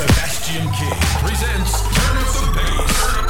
Sebastian King presents Turn Up the Bass.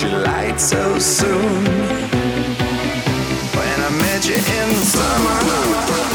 but you lied so soon. When I met you in the summer.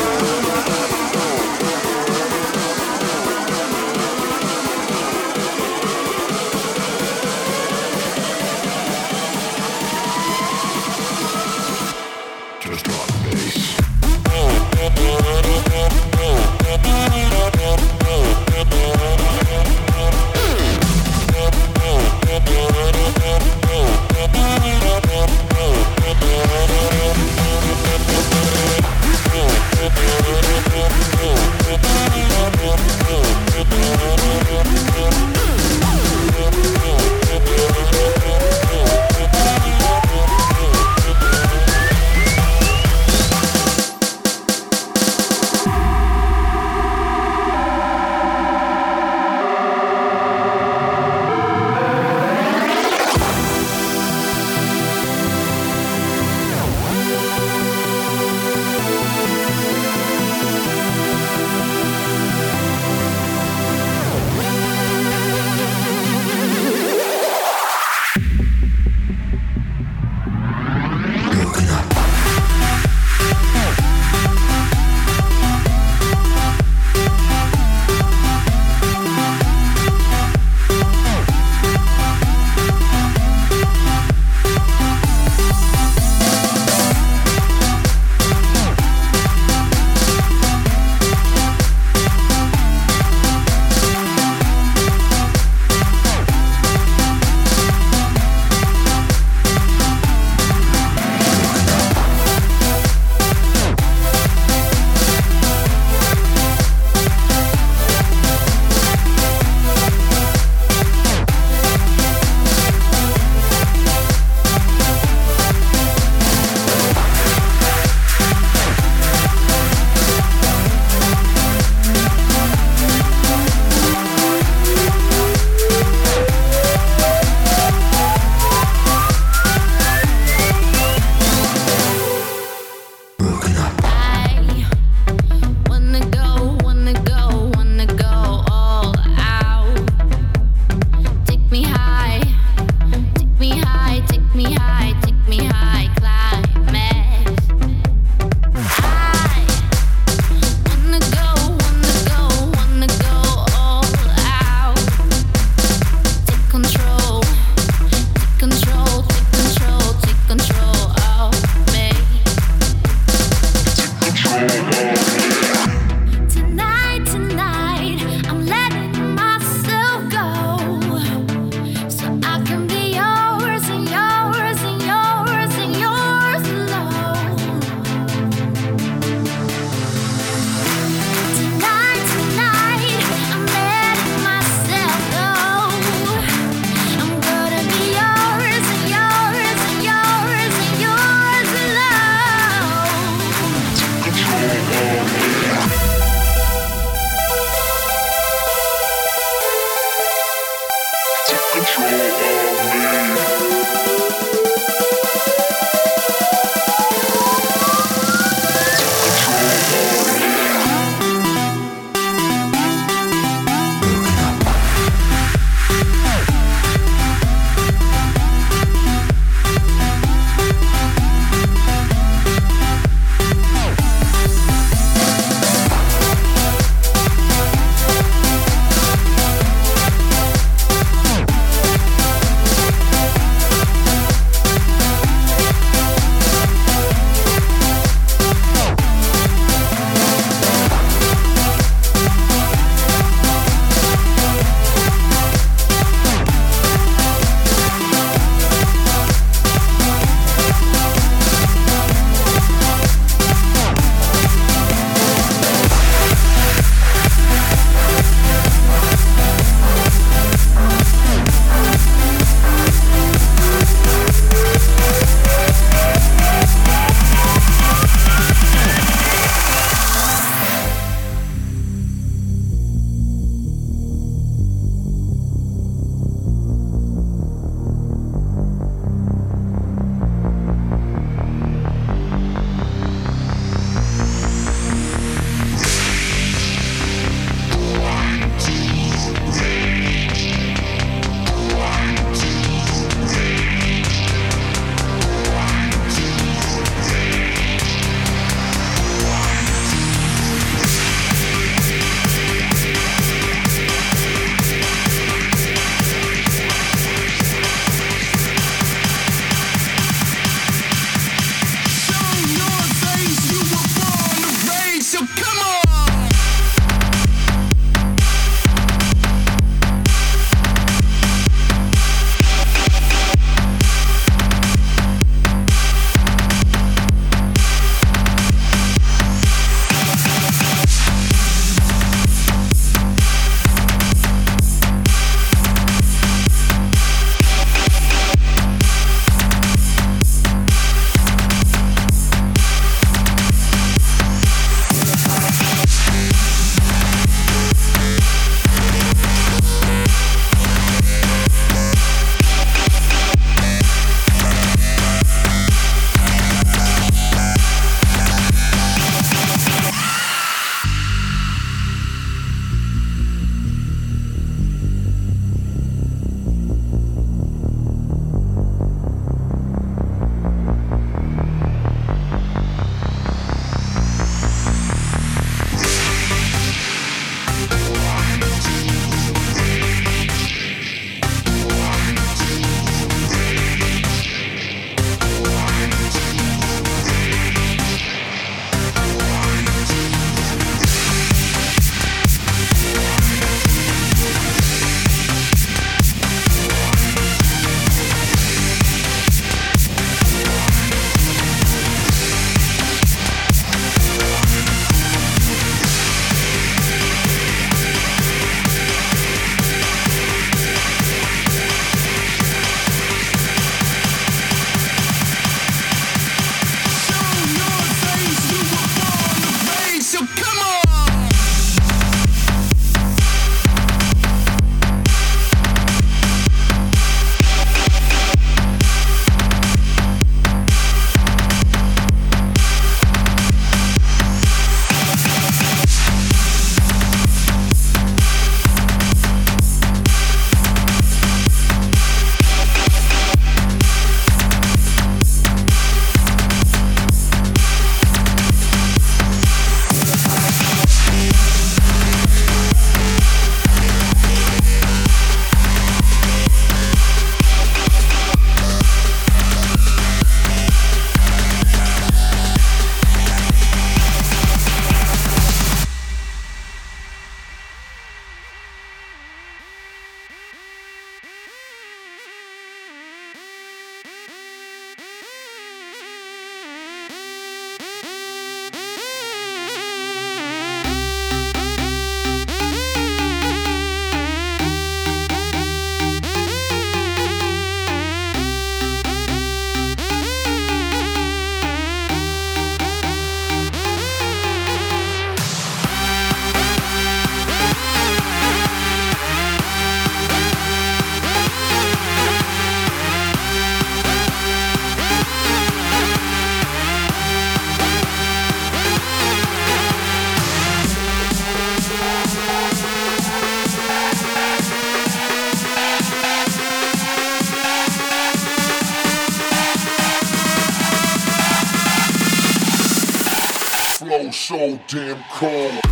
So damn cold.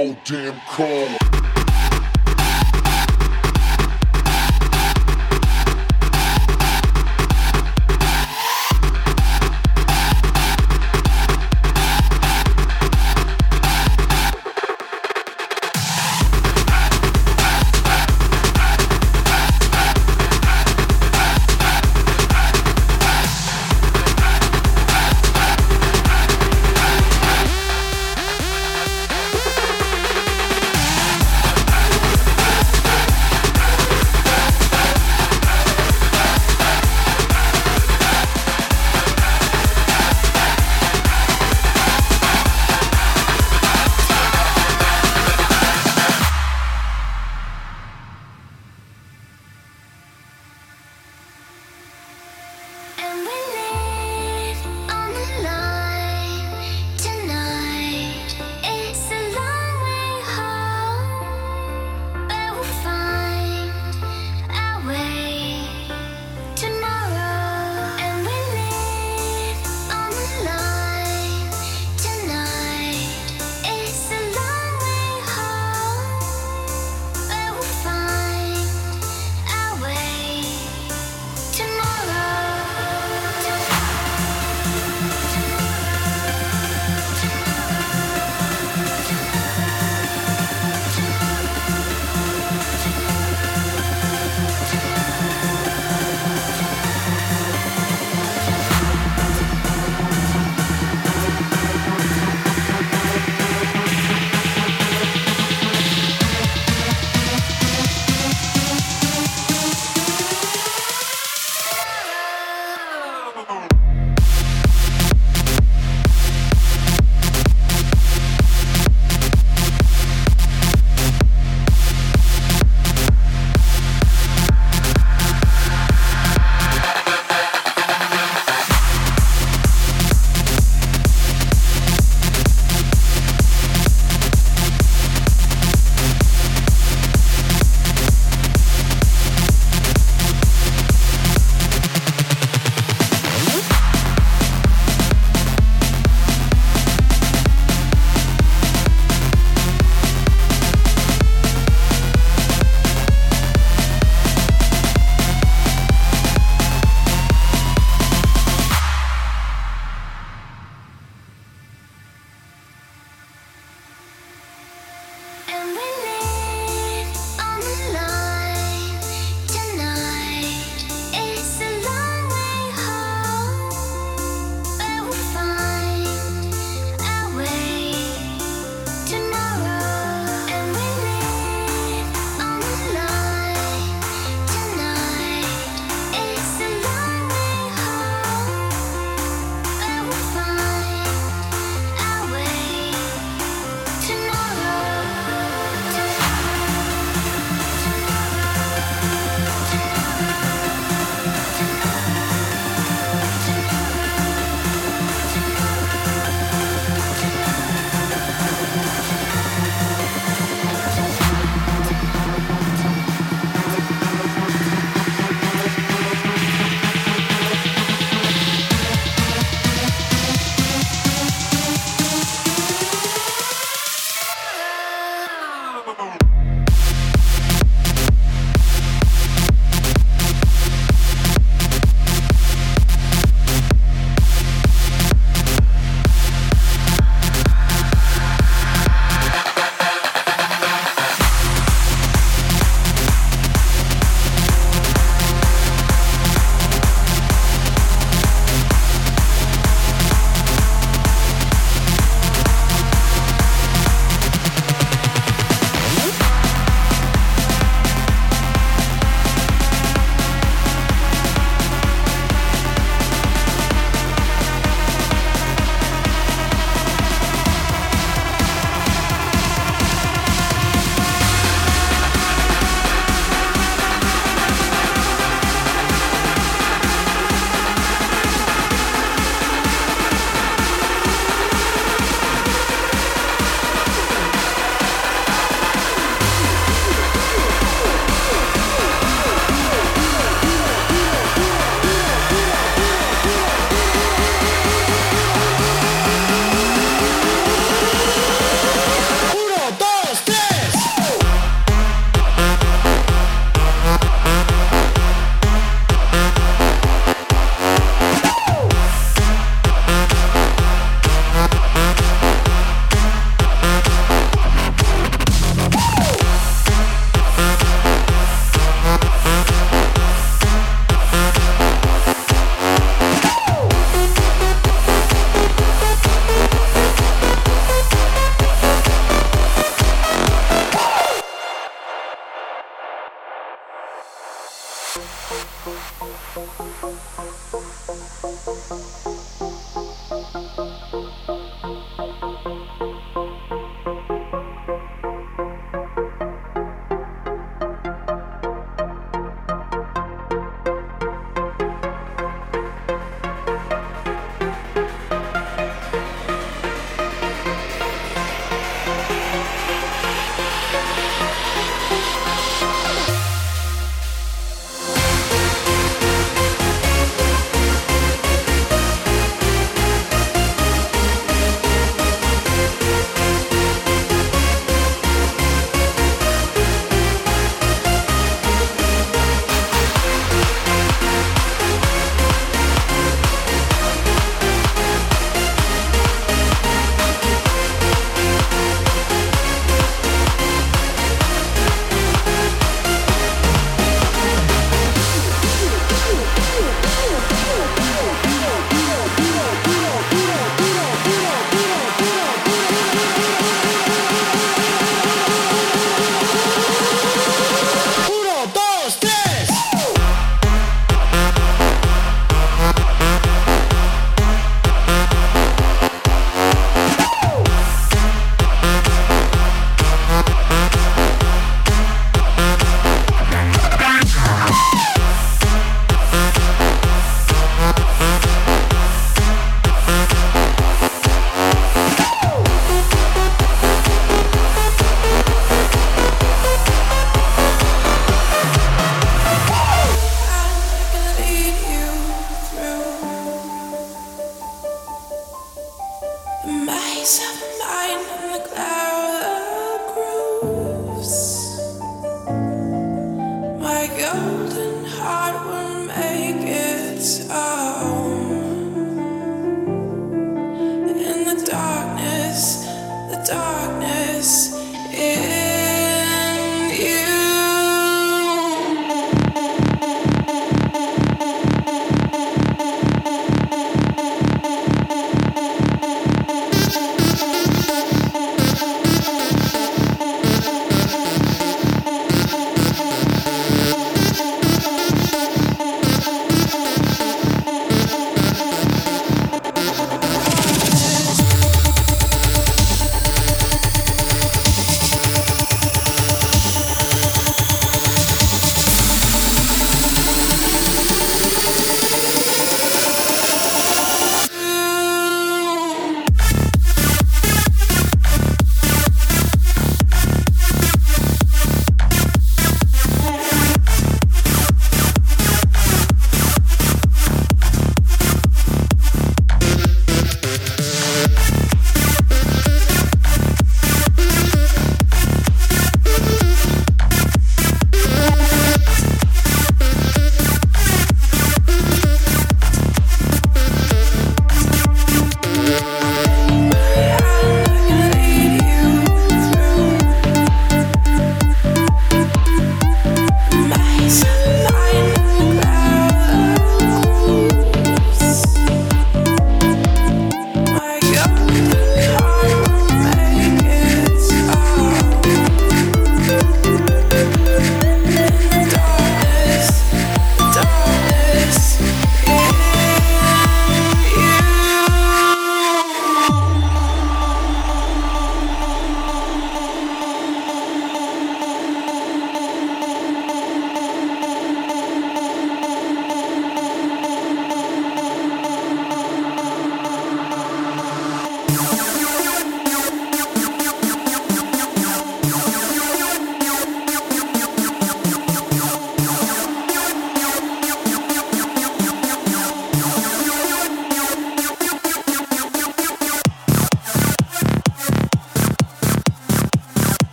So damn cold.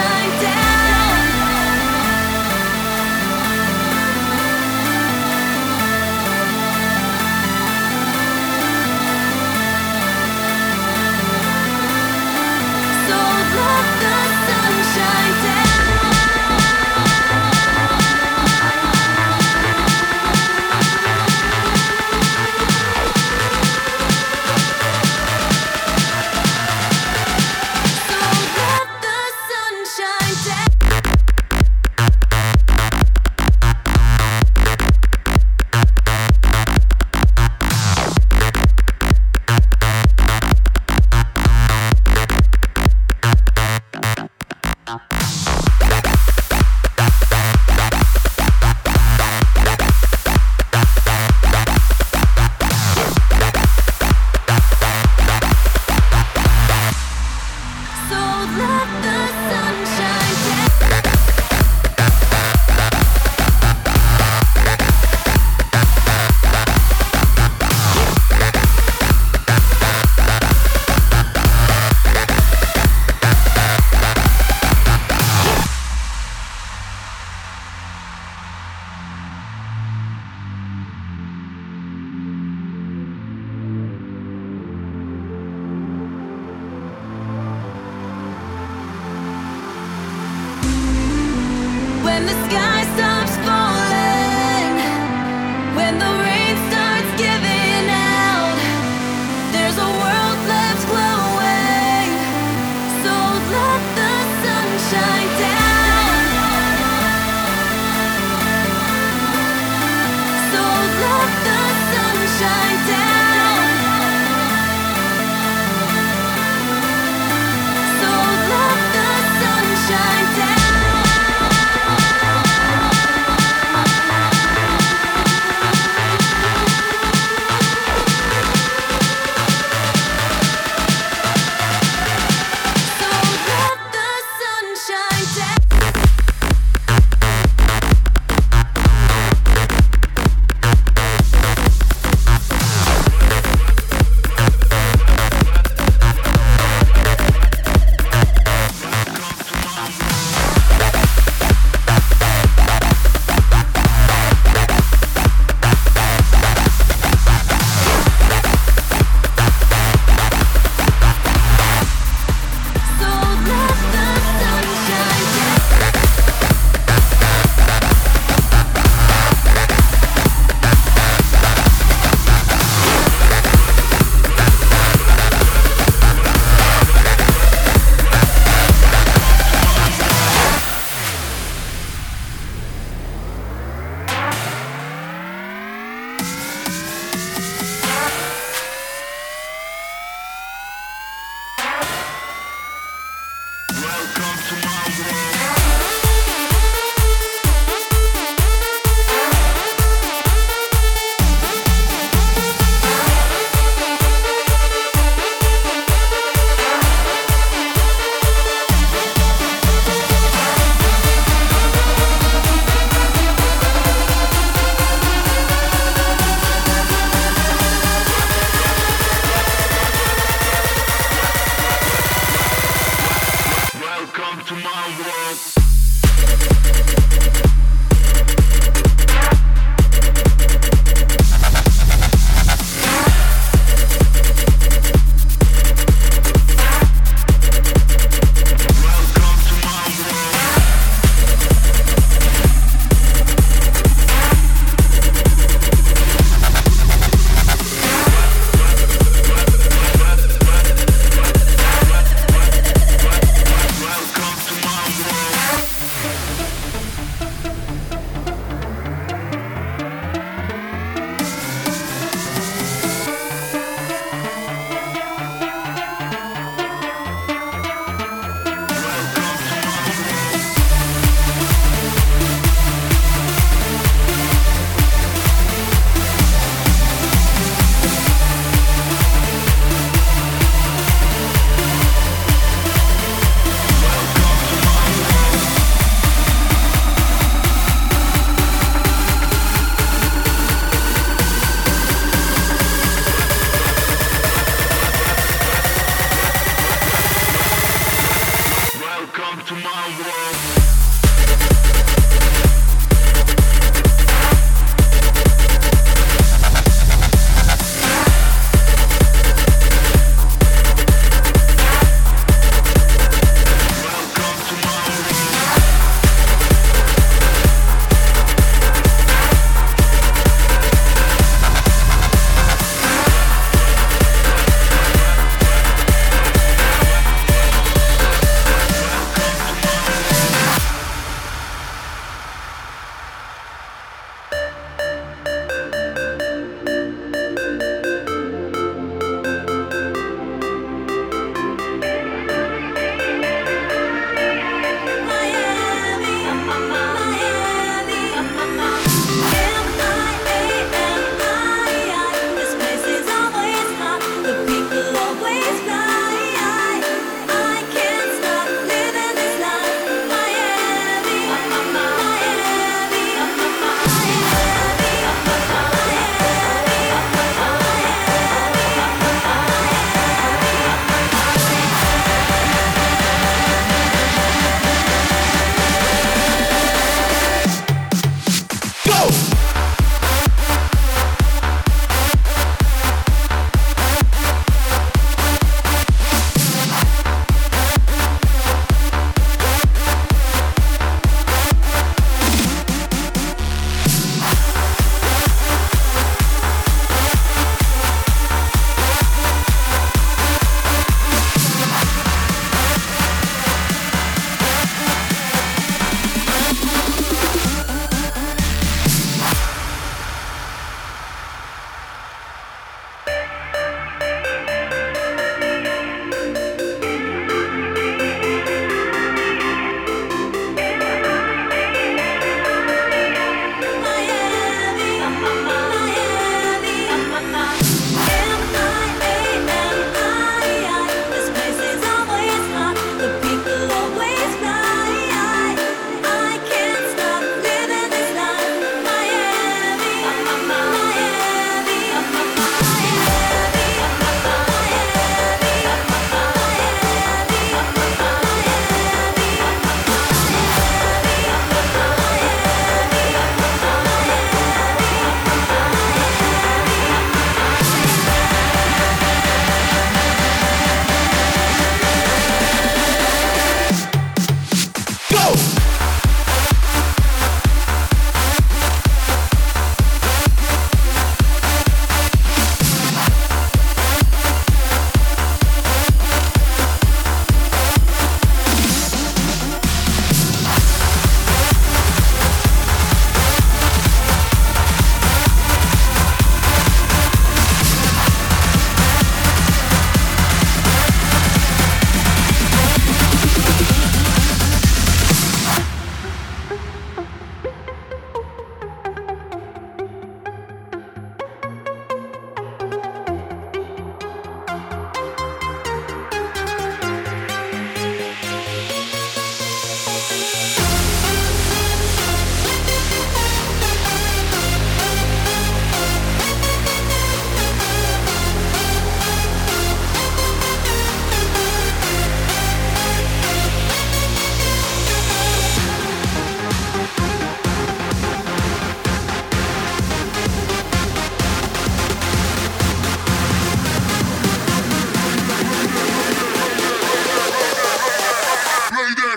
shine down.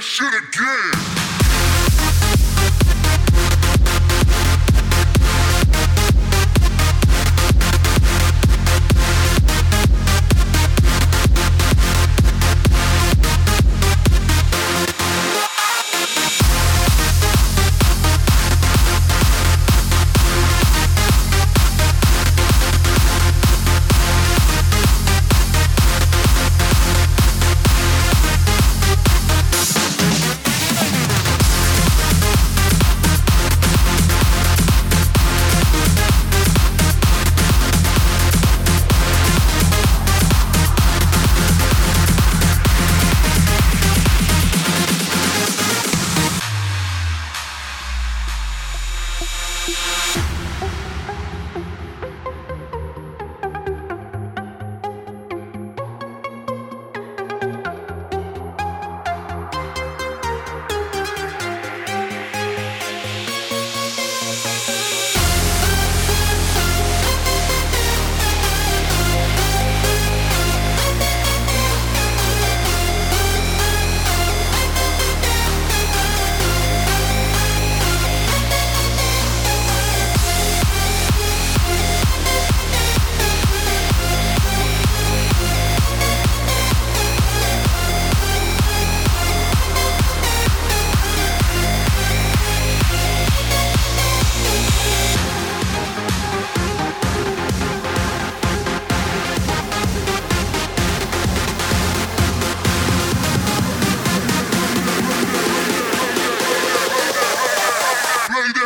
shit again.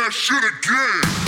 that shit again.